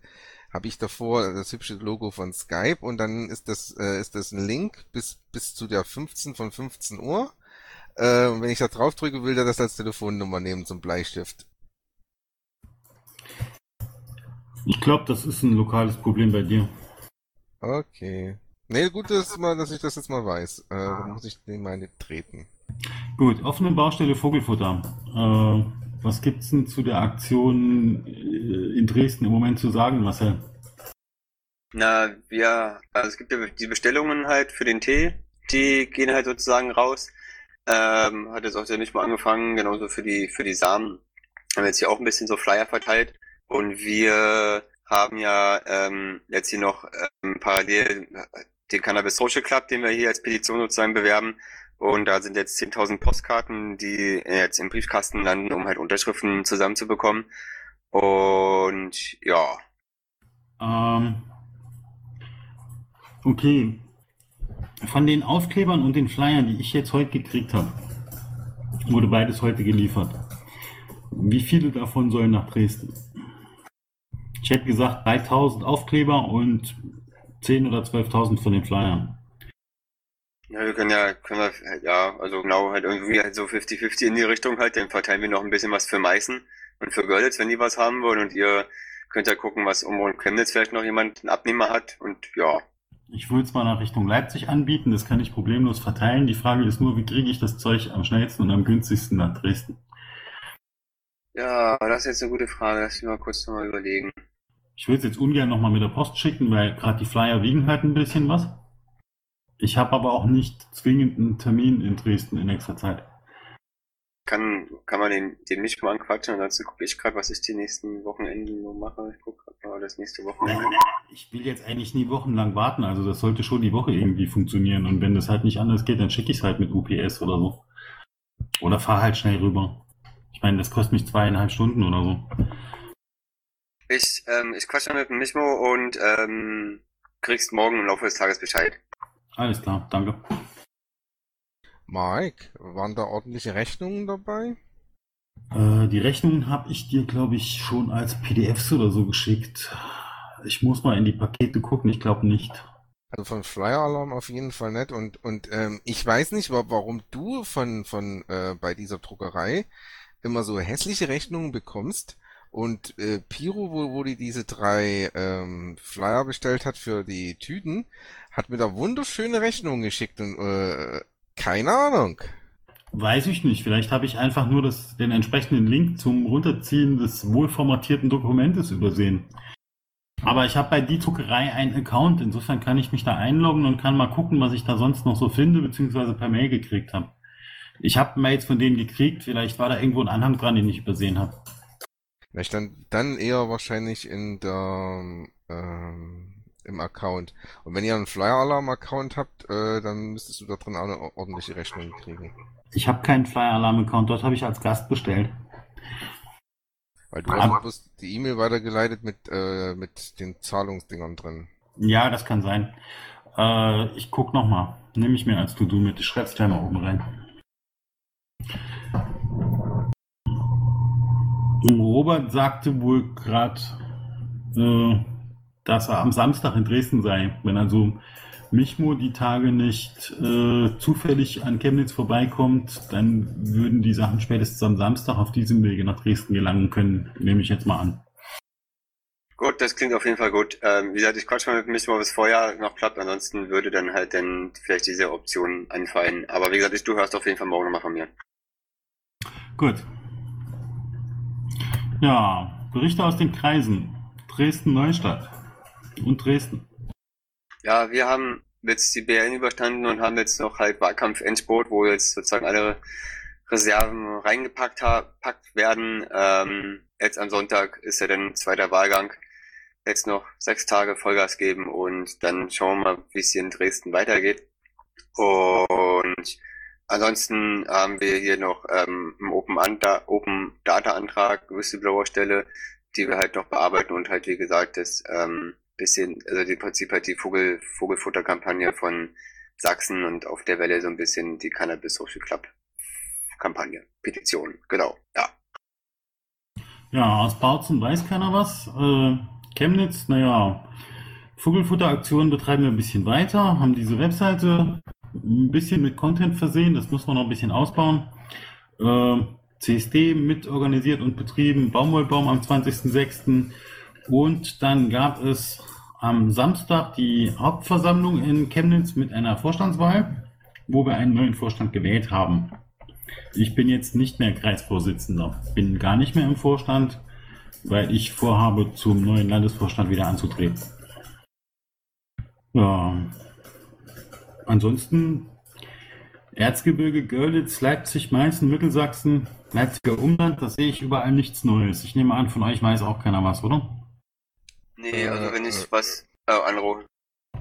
habe ich davor das hübsche Logo von Skype und dann ist das äh, ist das ein Link bis bis zu der 15 von 15 Uhr. Äh, und wenn ich da drauf drücke, will der das als Telefonnummer nehmen zum Bleistift. Ich glaube, das ist ein lokales Problem bei dir. Okay. Nee, gut, dass, mal, dass ich das jetzt mal weiß. Äh, dann muss ich den mal nicht treten. Gut, offene Baustelle Vogelfutter. Äh, was gibt's denn zu der Aktion äh, in Dresden im Moment zu sagen, Marcel? Na, wir, also es gibt ja die Bestellungen halt für den Tee, die gehen halt sozusagen raus. Ähm, hat jetzt auch der nicht mal angefangen, genauso für die, für die Samen. Haben jetzt hier auch ein bisschen so Flyer verteilt. Und wir haben ja ähm, jetzt hier noch ähm, parallel den Cannabis Social Club, den wir hier als Petition sozusagen bewerben. Und da sind jetzt 10.000 Postkarten, die jetzt im Briefkasten landen, um halt Unterschriften zusammenzubekommen. Und ja, Ähm, okay. Von den Aufklebern und den Flyern, die ich jetzt heute gekriegt habe, wurde beides heute geliefert. Wie viele davon sollen nach Dresden? Ich hätte gesagt 3000 Aufkleber und 10.000 oder 12.000 von den Flyern. Ja, wir können ja, können wir, ja, also genau, halt irgendwie halt so 50-50 in die Richtung halt, dann verteilen wir noch ein bisschen was für Meißen und für Görlitz, wenn die was haben wollen und ihr könnt ja gucken, was um und Chemnitz vielleicht noch jemand einen Abnehmer hat und ja. Ich würde es mal nach Richtung Leipzig anbieten, das kann ich problemlos verteilen. Die Frage ist nur, wie kriege ich das Zeug am schnellsten und am günstigsten nach Dresden? Ja, das ist jetzt eine gute Frage, lass mich mal kurz nochmal überlegen. Ich würde es jetzt ungern nochmal mit der Post schicken, weil gerade die Flyer wiegen halt ein bisschen was. Ich habe aber auch nicht zwingend einen Termin in Dresden in nächster Zeit. Kann, kann man den, den nicht mal anquatschen, ansonsten gucke ich gerade, was ich die nächsten Wochenenden so mache. Ich gucke gerade mal das nächste Wochenende. Ich will jetzt eigentlich nie wochenlang warten, also das sollte schon die Woche irgendwie funktionieren. Und wenn das halt nicht anders geht, dann schicke ich es halt mit UPS oder so. Oder fahr halt schnell rüber. Ich meine, das kostet mich zweieinhalb Stunden oder so. Ich, ähm, ich quatsche mit dem Michmo und ähm, kriegst morgen im Laufe des Tages Bescheid. Alles klar, danke. Mike, waren da ordentliche Rechnungen dabei? Äh, die Rechnungen habe ich dir, glaube ich, schon als PDFs oder so geschickt. Ich muss mal in die Pakete gucken, ich glaube nicht. Also von Flyer Alarm auf jeden Fall nicht. Und, und ähm, ich weiß nicht, wa- warum du von, von äh, bei dieser Druckerei immer so hässliche Rechnungen bekommst. Und äh, Piro, wo, wo die diese drei ähm, Flyer bestellt hat für die Tüten, hat mir da wunderschöne Rechnungen geschickt und äh, keine Ahnung. Weiß ich nicht. Vielleicht habe ich einfach nur das, den entsprechenden Link zum Runterziehen des wohlformatierten Dokumentes übersehen. Aber ich habe bei die Druckerei einen Account, insofern kann ich mich da einloggen und kann mal gucken, was ich da sonst noch so finde, beziehungsweise per Mail gekriegt habe. Ich habe Mails von denen gekriegt, vielleicht war da irgendwo ein Anhang dran, den ich übersehen habe. Vielleicht dann, dann eher wahrscheinlich in der, ähm, im Account. Und wenn ihr einen Flyer Alarm Account habt, äh, dann müsstest du da drin auch eine ordentliche Rechnung kriegen. Ich habe keinen Flyer-Alarm-Account, dort habe ich als Gast bestellt. Weil du Aber- hast die E-Mail weitergeleitet mit, äh, mit den Zahlungsdingern drin. Ja, das kann sein. Äh, ich guck noch mal. Nehme ich mir als To-Do mit. Ich schreib's gleich mal oben rein. Robert sagte wohl gerade, äh, dass er am Samstag in Dresden sei. Wenn also Michmo die Tage nicht äh, zufällig an Chemnitz vorbeikommt, dann würden die Sachen spätestens am Samstag auf diesem Wege nach Dresden gelangen können, nehme ich jetzt mal an. Gut, das klingt auf jeden Fall gut. Ähm, wie gesagt, ich quatsch mal mit Michmo, ob es vorher noch klappt, ansonsten würde dann halt dann vielleicht diese Option anfallen. Aber wie gesagt, ich, du hörst auf jeden Fall morgen nochmal von mir. Gut. Ja, Berichte aus den Kreisen. Dresden-Neustadt und Dresden. Ja, wir haben jetzt die BN überstanden und haben jetzt noch halt Wahlkampf-Endspurt, wo jetzt sozusagen alle Reserven reingepackt packt werden. Ähm, jetzt am Sonntag ist ja dann zweiter Wahlgang. jetzt noch sechs Tage Vollgas geben und dann schauen wir mal, wie es hier in Dresden weitergeht. Und ansonsten haben wir hier noch ähm, einen Open, Data Antrag, Whistleblower Stelle, die wir halt noch bearbeiten und halt wie gesagt das ähm, bisschen, also im Prinzip halt die Vogel, Vogelfutterkampagne von Sachsen und auf der Welle so ein bisschen die Cannabis Social Club Kampagne, Petition, genau, ja. Ja, aus Bautzen weiß keiner was. Äh, Chemnitz, naja, Vogelfutteraktionen betreiben wir ein bisschen weiter, haben diese Webseite ein bisschen mit Content versehen, das muss man noch ein bisschen ausbauen. Äh, CSD mitorganisiert und betrieben, Baumwollbaum am 20.06. Und dann gab es am Samstag die Hauptversammlung in Chemnitz mit einer Vorstandswahl, wo wir einen neuen Vorstand gewählt haben. Ich bin jetzt nicht mehr Kreisvorsitzender, bin gar nicht mehr im Vorstand, weil ich vorhabe, zum neuen Landesvorstand wieder anzutreten. Ja. Ansonsten Erzgebirge, Görlitz, Leipzig, Meißen, Mittelsachsen, Leipziger Umland, da sehe ich überall nichts Neues. Ich nehme an, von euch weiß auch keiner was, oder? Nee, also wenn ich was äh, anrufe.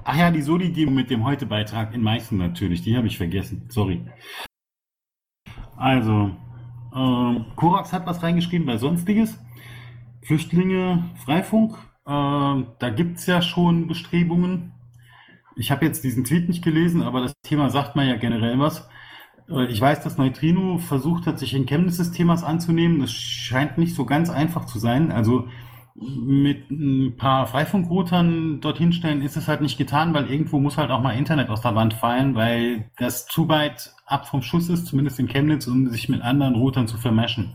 Ach ja, die Soli-Demo mit dem Heute-Beitrag in Meißen natürlich, die habe ich vergessen. Sorry. Also, äh, Korax hat was reingeschrieben bei Sonstiges. Flüchtlinge, Freifunk. Äh, da gibt es ja schon Bestrebungen. Ich habe jetzt diesen Tweet nicht gelesen, aber das Thema sagt man ja generell was. Äh, ich weiß, dass Neutrino versucht hat, sich in Chemnitz des Themas anzunehmen. Das scheint nicht so ganz einfach zu sein. Also mit ein paar Freifunkroutern dorthin stellen ist es halt nicht getan, weil irgendwo muss halt auch mal Internet aus der Wand fallen, weil das zu weit ab vom Schuss ist, zumindest in Chemnitz, um sich mit anderen Routern zu vermeschen.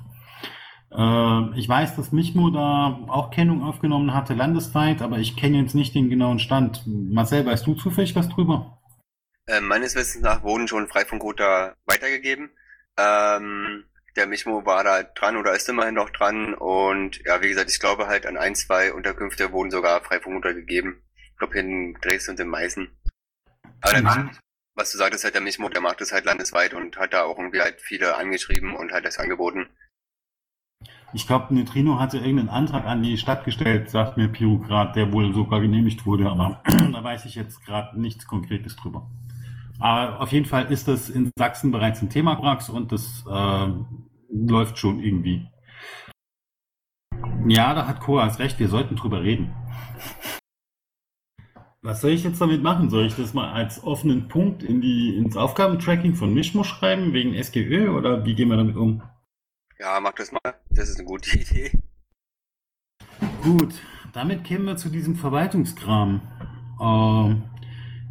Äh, ich weiß, dass Michmo da auch Kennung aufgenommen hatte, landesweit, aber ich kenne jetzt nicht den genauen Stand. Marcel, weißt du zufällig was drüber? Äh, meines Wissens nach wurden schon Freifunkrouter weitergegeben. Ähm, der Michmo war da dran oder ist immerhin noch dran und ja, wie gesagt, ich glaube halt an ein, zwei Unterkünfte wurden sogar Freifunkrouter gegeben. Ich glaube in Dresden und in Meißen. Aber dann, mhm. was du sagtest, halt der Michmo, der macht das halt landesweit und hat da auch irgendwie halt viele angeschrieben und halt das angeboten. Ich glaube, Neutrino hatte irgendeinen Antrag an die Stadt gestellt, sagt mir Pirograd, der wohl sogar genehmigt wurde, aber da weiß ich jetzt gerade nichts Konkretes drüber. Aber auf jeden Fall ist das in Sachsen bereits ein Thema, Brax, und das äh, läuft schon irgendwie. Ja, da hat Koras recht, wir sollten drüber reden. Was soll ich jetzt damit machen? Soll ich das mal als offenen Punkt in die, ins Aufgabentracking von Mischmo schreiben, wegen SGÖ, oder wie gehen wir damit um? Ja, mach das mal. Das ist eine gute Idee. Gut, damit kämen wir zu diesem Verwaltungskram. Ähm,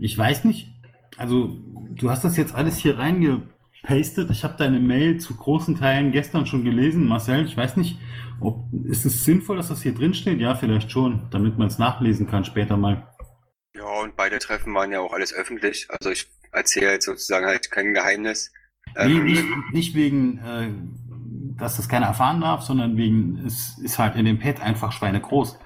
ich weiß nicht, also du hast das jetzt alles hier reingepastet. Ich habe deine Mail zu großen Teilen gestern schon gelesen, Marcel. Ich weiß nicht, ob ist es sinnvoll, dass das hier drin steht? Ja, vielleicht schon, damit man es nachlesen kann später mal. Ja, und beide Treffen waren ja auch alles öffentlich. Also ich erzähle jetzt sozusagen halt kein Geheimnis. Nee, ähm, nicht, nicht wegen, äh, dass das keiner erfahren darf, sondern wegen, es ist halt in dem Pad einfach schweinegroß.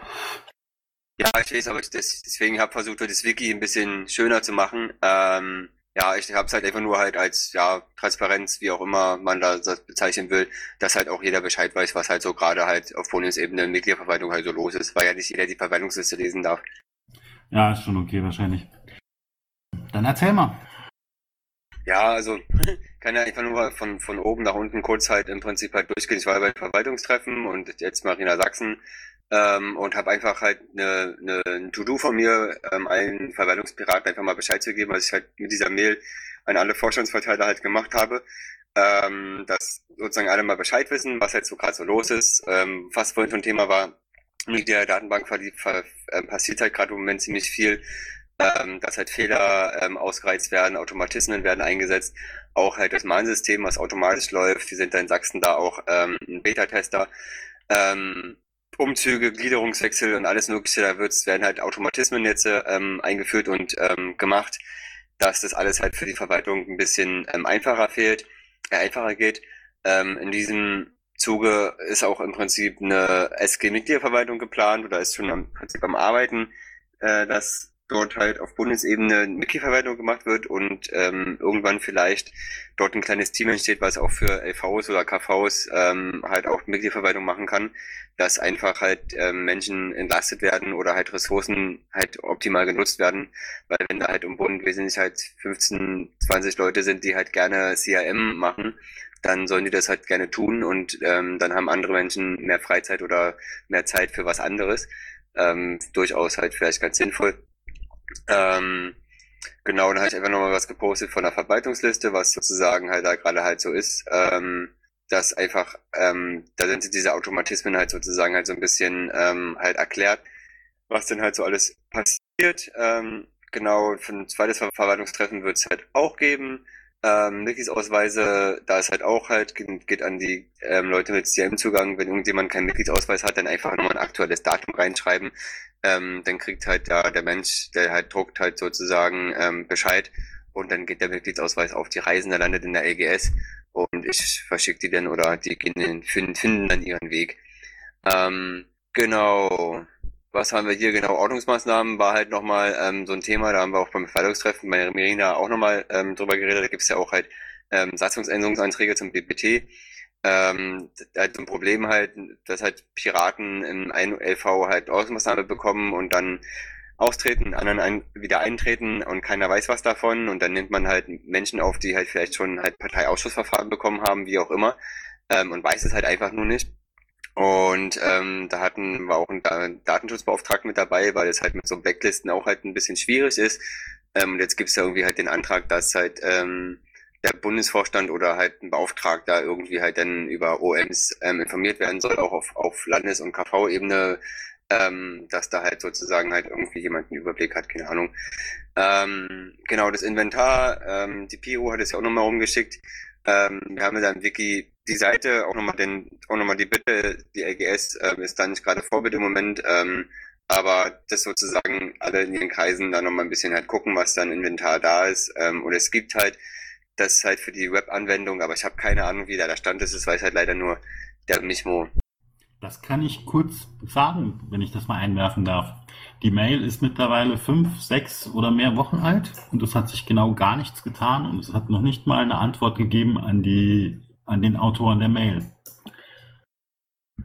Ja, ich weiß, aber das, deswegen habe versucht, das Wiki ein bisschen schöner zu machen. Ähm, ja, ich habe es halt einfach nur halt als ja Transparenz, wie auch immer man da das bezeichnen will, dass halt auch jeder Bescheid weiß, was halt so gerade halt auf Bundesebene in Mitgliederverwaltung halt so los ist, weil ja nicht jeder die Verwaltungsliste lesen darf. Ja, ist schon okay wahrscheinlich. Dann erzähl mal. Ja, also kann ja einfach nur von, von oben nach unten kurz halt im Prinzip halt durchgehen. Ich war bei Verwaltungstreffen und jetzt Marina Sachsen ähm, und habe einfach halt eine, eine, ein To-Do von mir, ähm, allen Verwaltungspiraten einfach mal Bescheid zu geben, was ich halt mit dieser Mail an alle Vorstandsverteiler halt gemacht habe. Ähm, dass sozusagen alle mal Bescheid wissen, was halt so gerade so los ist. Ähm, was vorhin schon Thema war, mit der Datenbank äh, passiert halt gerade im Moment ziemlich viel, ähm, dass halt Fehler ähm, ausgereizt werden, Automatismen werden eingesetzt, auch halt das Mahnsystem, was automatisch läuft, die sind da in Sachsen da auch ähm, ein Beta-Tester. Ähm, Umzüge, Gliederungswechsel und alles Mögliche, da wird's, werden halt Automatismen jetzt ähm, eingeführt und ähm, gemacht, dass das alles halt für die Verwaltung ein bisschen ähm, einfacher fehlt, äh, einfacher geht. Ähm, in diesem Zuge ist auch im Prinzip eine SG-Mitgliederverwaltung geplant oder ist schon im Prinzip am Arbeiten, äh, dass dort halt auf Bundesebene Mitgliederverwaltung gemacht wird und ähm, irgendwann vielleicht dort ein kleines Team entsteht, was auch für LVs oder KVs ähm, halt auch Mitgliederverwaltung machen kann, dass einfach halt ähm, Menschen entlastet werden oder halt Ressourcen halt optimal genutzt werden, weil wenn da halt im Bund wesentlich halt 15, 20 Leute sind, die halt gerne CRM machen, dann sollen die das halt gerne tun und ähm, dann haben andere Menschen mehr Freizeit oder mehr Zeit für was anderes. Ähm, durchaus halt vielleicht ganz sinnvoll. Ähm, genau, dann habe ich einfach nochmal was gepostet von der Verwaltungsliste, was sozusagen halt da gerade halt so ist. Ähm, dass einfach, ähm, da sind diese Automatismen halt sozusagen halt so ein bisschen ähm, halt erklärt, was denn halt so alles passiert. Ähm, genau, für ein zweites Verwaltungstreffen wird es halt auch geben. Ähm, Mitgliedsausweise, da ist halt auch halt, geht, an die ähm, Leute mit CM-Zugang, wenn irgendjemand keinen Mitgliedsausweis hat, dann einfach nur ein aktuelles Datum reinschreiben. Ähm, dann kriegt halt da der Mensch, der halt druckt, halt sozusagen ähm, Bescheid und dann geht der Mitgliedsausweis auf die Reisen, der landet in der LGS und ich verschicke die dann oder die gehen, finden, finden dann ihren Weg. Ähm, genau was haben wir hier genau? Ordnungsmaßnahmen war halt nochmal ähm, so ein Thema, da haben wir auch beim Verwaltungstreffen bei Merina auch nochmal ähm, drüber geredet. Da gibt es ja auch halt ähm, Satzungsänderungsanträge zum BPT. Ähm, halt so ein Problem halt, dass halt Piraten in einem LV halt Ordnungsmaßnahme bekommen und dann austreten, anderen ein, wieder eintreten und keiner weiß was davon und dann nimmt man halt Menschen auf, die halt vielleicht schon halt Parteiausschussverfahren bekommen haben, wie auch immer, ähm, und weiß es halt einfach nur nicht. Und ähm, da hatten wir auch einen Datenschutzbeauftragten mit dabei, weil es halt mit so Blacklisten auch halt ein bisschen schwierig ist. Ähm, und jetzt gibt es da irgendwie halt den Antrag, dass halt ähm, der Bundesvorstand oder halt ein Beauftragter irgendwie halt dann über OMs ähm, informiert werden soll, auch auf, auf Landes- und KV-Ebene, ähm, dass da halt sozusagen halt irgendwie jemand einen Überblick hat, keine Ahnung. Ähm, genau, das Inventar, ähm, die PO hat es ja auch nochmal rumgeschickt. Ähm, wir haben ja dann Wiki die Seite, auch nochmal den, auch nochmal die Bitte, die LGS ähm, ist da nicht gerade Vorbild im Moment, ähm, aber das sozusagen alle in ihren Kreisen da nochmal ein bisschen halt gucken, was dann Inventar da ist. Ähm, und es gibt halt das halt für die Web-Anwendung, aber ich habe keine Ahnung, wie da der Stand ist, das weiß halt leider nur der Michmo. Das kann ich kurz sagen, wenn ich das mal einwerfen darf. Die Mail ist mittlerweile fünf, sechs oder mehr Wochen alt und es hat sich genau gar nichts getan und es hat noch nicht mal eine Antwort gegeben an die, an den Autoren der Mail.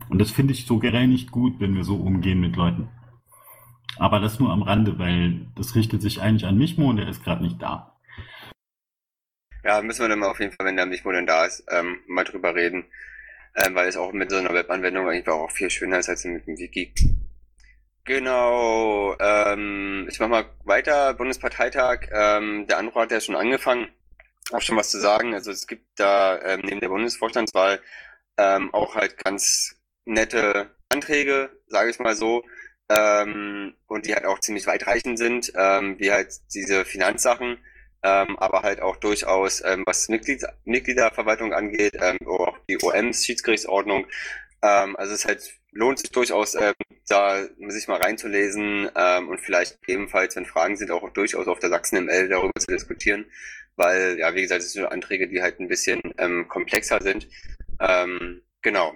Und das finde ich so generell nicht gut, wenn wir so umgehen mit Leuten. Aber das nur am Rande, weil das richtet sich eigentlich an Michmo und der ist gerade nicht da. Ja, müssen wir dann mal auf jeden Fall, wenn der Michmo dann da ist, ähm, mal drüber reden. Ähm, weil es auch mit so einer Webanwendung eigentlich auch viel schöner ist als mit dem Wiki. Genau, ähm, ich mache mal weiter. Bundesparteitag, ähm, der Anruf hat ja schon angefangen, auch schon was zu sagen. Also es gibt da ähm, neben der Bundesvorstandswahl ähm, auch halt ganz nette Anträge, sage ich mal so, ähm, und die halt auch ziemlich weitreichend sind, ähm, wie halt diese Finanzsachen, ähm, aber halt auch durchaus, ähm, was Mitglied Mitgliederverwaltung angeht, ähm, auch die OMs, Schiedsgerichtsordnung. Ähm, also es halt lohnt sich durchaus, ähm, da sich mal reinzulesen ähm, und vielleicht ebenfalls, wenn Fragen sind, auch durchaus auf der Sachsen-ML darüber zu diskutieren, weil, ja, wie gesagt, es sind Anträge, die halt ein bisschen ähm, komplexer sind. Ähm, genau.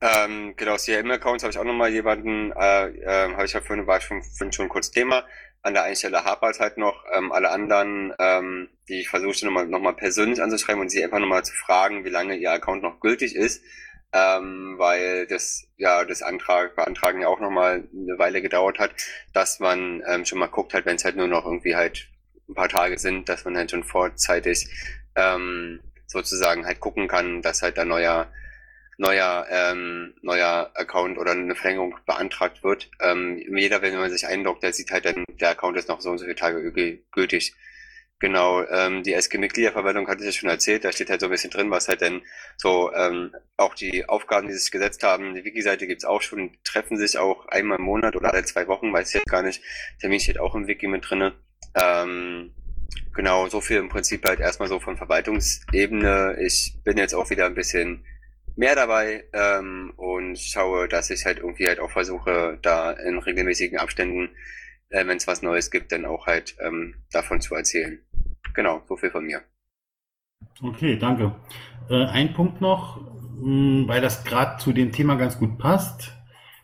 Ähm, genau, CRM-Accounts habe ich auch nochmal jemanden, äh, äh, habe ich ja vorhin, war schon, vorhin schon kurz Thema. An der einen Stelle hapert halt noch. Ähm, alle anderen, ähm, die ich versuchte nochmal noch mal persönlich anzuschreiben und sie einfach nochmal zu fragen, wie lange ihr Account noch gültig ist ähm, weil das ja das Antrag beantragen ja auch nochmal eine Weile gedauert hat, dass man ähm, schon mal guckt halt, wenn es halt nur noch irgendwie halt ein paar Tage sind, dass man halt schon vorzeitig ähm, sozusagen halt gucken kann, dass halt ein neuer neuer ähm, neuer Account oder eine Verlängerung beantragt wird. Ähm, jeder, wenn man sich einloggt, der sieht halt dann, der Account ist noch so und so viele Tage gültig. Genau, ähm, die SG-Mitgliederverwaltung hatte ich ja schon erzählt, da steht halt so ein bisschen drin, was halt denn so ähm, auch die Aufgaben, die sich gesetzt haben. Die Wiki-Seite gibt's auch schon, treffen sich auch einmal im Monat oder alle zwei Wochen, weiß ich jetzt gar nicht. Termin steht auch im Wiki mit drinne. Ähm, genau, so viel im Prinzip halt erstmal so von Verwaltungsebene. Ich bin jetzt auch wieder ein bisschen mehr dabei ähm, und schaue, dass ich halt irgendwie halt auch versuche, da in regelmäßigen Abständen äh, wenn es was Neues gibt, dann auch halt ähm, davon zu erzählen. Genau, so viel von mir. Okay, danke. Äh, ein Punkt noch, mh, hm, weil das gerade zu dem Thema ganz gut passt.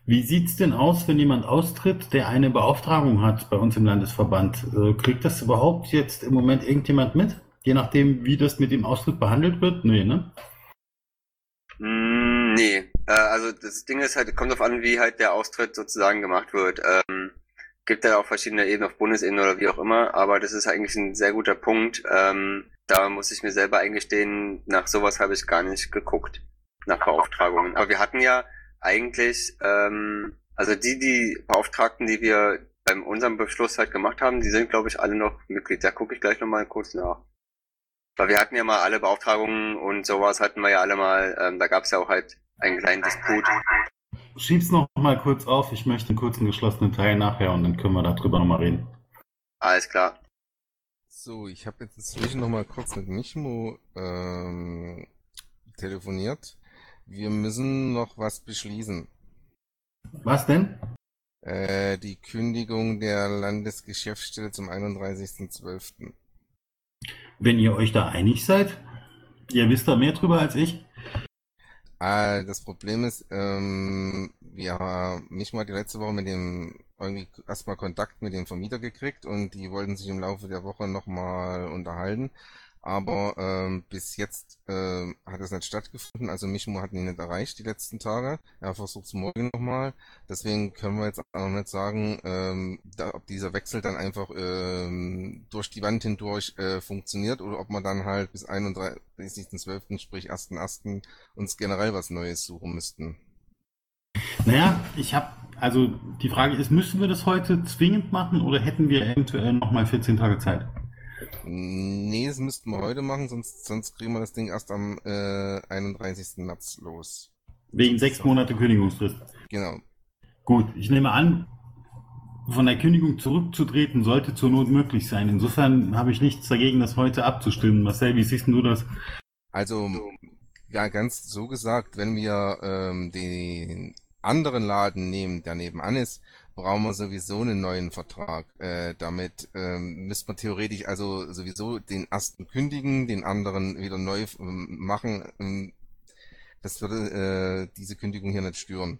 Wie sieht's denn aus, wenn jemand austritt, der eine Beauftragung hat bei uns im Landesverband? Äh, kriegt das überhaupt jetzt im Moment irgendjemand mit? Je nachdem, wie das mit dem Austritt behandelt wird? Nee, ne? Mm, nee. Äh, also das Ding ist halt, kommt darauf an, wie halt der Austritt sozusagen gemacht wird. Ähm, gibt ja auch verschiedene Ebenen auf Bundesebene oder wie auch immer, aber das ist eigentlich ein sehr guter Punkt. Ähm, da muss ich mir selber eingestehen, nach sowas habe ich gar nicht geguckt, nach Beauftragungen. Aber wir hatten ja eigentlich, ähm, also die, die Beauftragten, die wir beim unserem Beschluss halt gemacht haben, die sind, glaube ich, alle noch Mitglied. Da gucke ich gleich nochmal kurz nach. Weil wir hatten ja mal alle Beauftragungen und sowas hatten wir ja alle mal, ähm, da gab es ja auch halt einen kleinen Disput. Schieb's noch mal kurz auf, ich möchte einen kurzen geschlossenen Teil nachher und dann können wir darüber nochmal reden. Alles klar. So, ich habe jetzt inzwischen nochmal kurz mit Michmo ähm, telefoniert. Wir müssen noch was beschließen. Was denn? Äh, die Kündigung der Landesgeschäftsstelle zum 31.12. Wenn ihr euch da einig seid, ihr wisst da mehr drüber als ich. Ah, das Problem ist, ähm, ja, mich mal die letzte Woche mit dem irgendwie erstmal Kontakt mit dem Vermieter gekriegt und die wollten sich im Laufe der Woche nochmal unterhalten. Aber ähm, bis jetzt äh, hat es nicht stattgefunden. Also Michmo hat ihn nicht erreicht die letzten Tage. Er versucht es morgen nochmal. Deswegen können wir jetzt auch nicht sagen, ähm, da, ob dieser Wechsel dann einfach ähm, durch die Wand hindurch äh, funktioniert oder ob man dann halt bis 31.12., sprich 1.1. uns generell was Neues suchen müssten. Naja, ich habe, also die Frage ist, müssen wir das heute zwingend machen oder hätten wir eventuell nochmal 14 Tage Zeit? Nee, das müssten wir heute machen, sonst, sonst kriegen wir das Ding erst am äh, 31. März los. Wegen sechs Monate Kündigungsfrist. Genau. Gut, ich nehme an, von der Kündigung zurückzutreten sollte zur Not möglich sein. Insofern habe ich nichts dagegen, das heute abzustimmen. Marcel, wie siehst du das? Also, ja, ganz so gesagt, wenn wir ähm, den anderen Laden nehmen, der nebenan ist, brauchen wir sowieso einen neuen Vertrag. Äh, damit ähm, müsste man theoretisch also sowieso den ersten kündigen, den anderen wieder neu ähm, machen. Ähm, das würde äh, diese Kündigung hier nicht stören.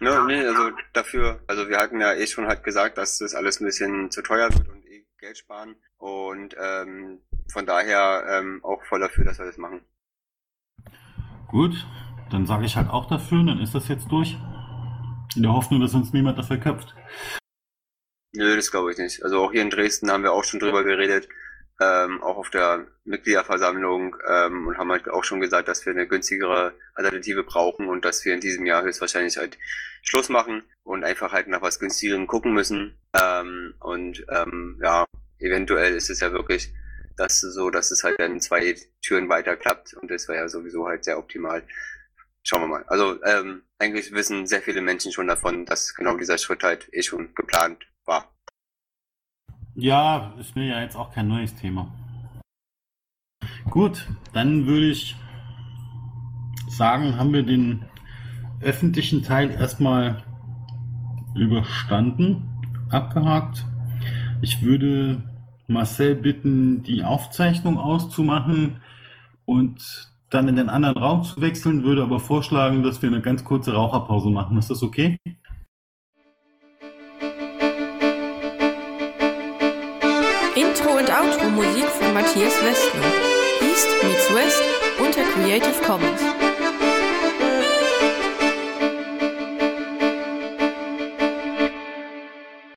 Ja, nee, also dafür, also wir hatten ja eh schon halt gesagt, dass das alles ein bisschen zu teuer wird und eh Geld sparen. Und ähm, von daher ähm, auch voll dafür, dass wir das machen. Gut, dann sage ich halt auch dafür, dann ist das jetzt durch. In der Hoffnung, dass uns niemand dafür köpft. Nö, das glaube ich nicht. Also auch hier in Dresden haben wir auch schon drüber geredet, ähm, auch auf der Mitgliederversammlung ähm, und haben halt auch schon gesagt, dass wir eine günstigere Alternative brauchen und dass wir in diesem Jahr höchstwahrscheinlich halt Schluss machen und einfach halt nach was günstigerem gucken müssen. Ähm, und ähm, ja, eventuell ist es ja wirklich das so, dass es halt dann zwei Türen weiter klappt und das wäre ja sowieso halt sehr optimal schauen wir mal. Also ähm, eigentlich wissen sehr viele Menschen schon davon, dass genau dieser Schritt halt eh schon geplant war. Ja, ist mir ja jetzt auch kein neues Thema. Gut, dann würde ich sagen, haben wir den öffentlichen Teil erstmal überstanden, abgehakt. Ich würde Marcel bitten, die Aufzeichnung auszumachen und dann in den anderen Raum zu wechseln, würde aber vorschlagen, dass wir eine ganz kurze Raucherpause machen. Ist das okay? Intro und Outro Musik von Matthias Westner. East meets West unter Creative Commons.